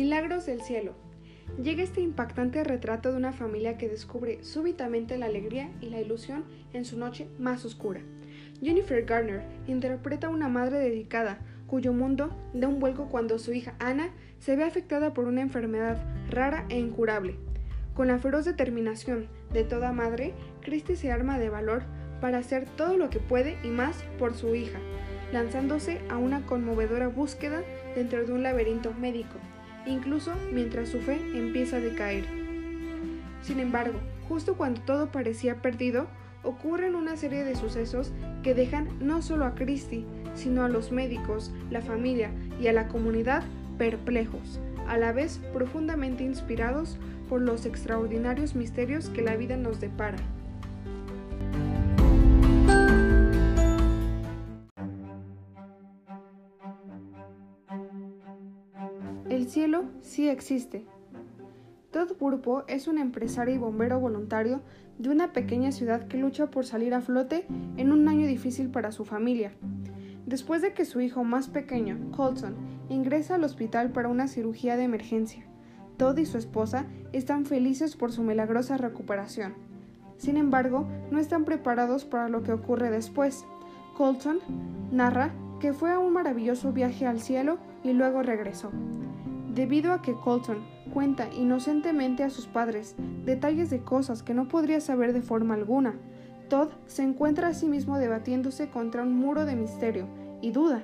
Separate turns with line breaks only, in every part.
Milagros del cielo. Llega este impactante retrato de una familia que descubre súbitamente la alegría y la ilusión en su noche más oscura. Jennifer Garner interpreta a una madre dedicada, cuyo mundo da un vuelco cuando su hija Anna se ve afectada por una enfermedad rara e incurable. Con la feroz determinación de toda madre, Christie se arma de valor para hacer todo lo que puede y más por su hija, lanzándose a una conmovedora búsqueda dentro de un laberinto médico, incluso mientras su fe empieza a decaer. Sin embargo, justo cuando todo parecía perdido, ocurren una serie de sucesos que dejan no solo a Christie, sino a los médicos, la familia y a la comunidad perplejos, a la vez profundamente inspirados por los extraordinarios misterios que la vida nos depara. El cielo sí existe. Todd Burpo es un empresario y bombero voluntario de una pequeña ciudad que lucha por salir a flote en un año difícil para su familia. Después de que su hijo más pequeño, Colson, ingresa al hospital para una cirugía de emergencia, Todd y su esposa están felices por su milagrosa recuperación. Sin embargo, no están preparados para lo que ocurre después. Colson narra que fue a un maravilloso viaje al cielo y luego regresó. Debido a que Colton cuenta inocentemente a sus padres detalles de cosas que no podría saber de forma alguna, Todd se encuentra a sí mismo debatiéndose contra un muro de misterio y duda,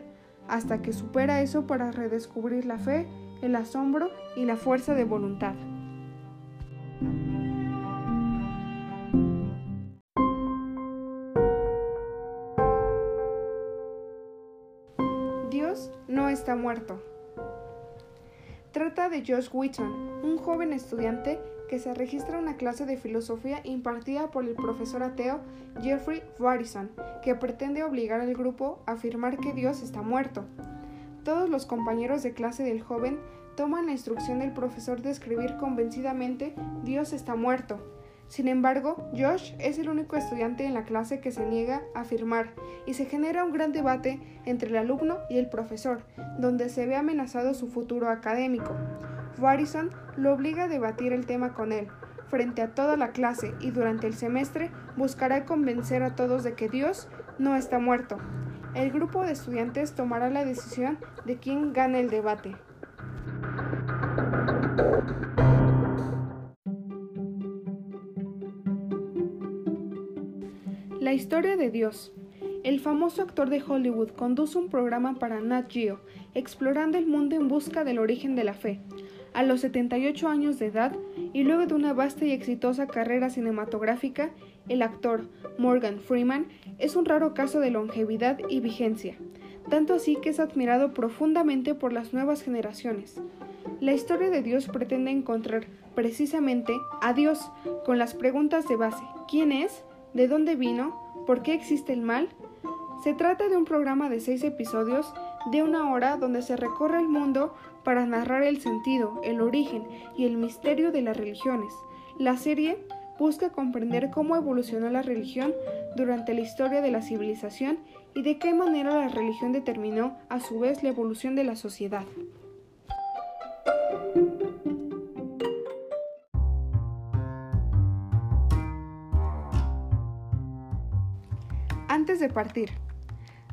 hasta que supera eso para redescubrir la fe, el asombro y la fuerza de voluntad. Dios no está muerto. Trata de Josh Wheaton, un joven estudiante que se registra una clase de filosofía impartida por el profesor ateo Jeffrey Varison, que pretende obligar al grupo a afirmar que Dios está muerto. Todos los compañeros de clase del joven toman la instrucción del profesor de escribir convencidamente Dios está muerto, sin embargo, Josh es el único estudiante en la clase que se niega a afirmar y se genera un gran debate entre el alumno y el profesor, donde se ve amenazado su futuro académico. Warrison lo obliga a debatir el tema con él, frente a toda la clase y durante el semestre buscará convencer a todos de que Dios no está muerto. El grupo de estudiantes tomará la decisión de quién gana el debate. La historia de Dios. El famoso actor de Hollywood conduce un programa para Nat Geo, explorando el mundo en busca del origen de la fe. A los 78 años de edad, y luego de una vasta y exitosa carrera cinematográfica, el actor Morgan Freeman es un raro caso de longevidad y vigencia, tanto así que es admirado profundamente por las nuevas generaciones. La historia de Dios pretende encontrar precisamente a Dios con las preguntas de base ¿quién es? ¿De dónde vino? ¿Por qué existe el mal? Se trata de un programa de seis episodios de una hora donde se recorre el mundo para narrar el sentido, el origen y el misterio de las religiones. La serie busca comprender cómo evolucionó la religión durante la historia de la civilización y de qué manera la religión determinó a su vez la evolución de la sociedad. Antes de partir.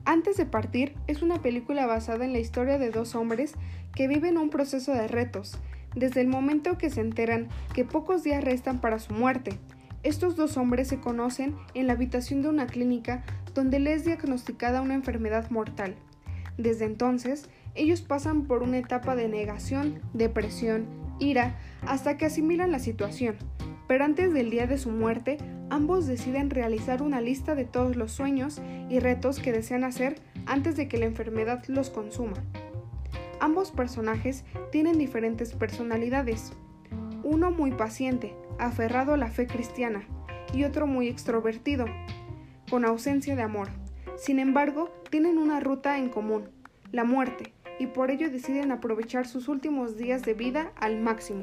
Antes de partir es una película basada en la historia de dos hombres que viven un proceso de retos, desde el momento que se enteran que pocos días restan para su muerte. Estos dos hombres se conocen en la habitación de una clínica donde les es diagnosticada una enfermedad mortal. Desde entonces, ellos pasan por una etapa de negación, depresión, ira, hasta que asimilan la situación. Pero antes del día de su muerte, ambos deciden realizar una lista de todos los sueños y retos que desean hacer antes de que la enfermedad los consuma. Ambos personajes tienen diferentes personalidades. Uno muy paciente, aferrado a la fe cristiana, y otro muy extrovertido, con ausencia de amor. Sin embargo, tienen una ruta en común, la muerte, y por ello deciden aprovechar sus últimos días de vida al máximo.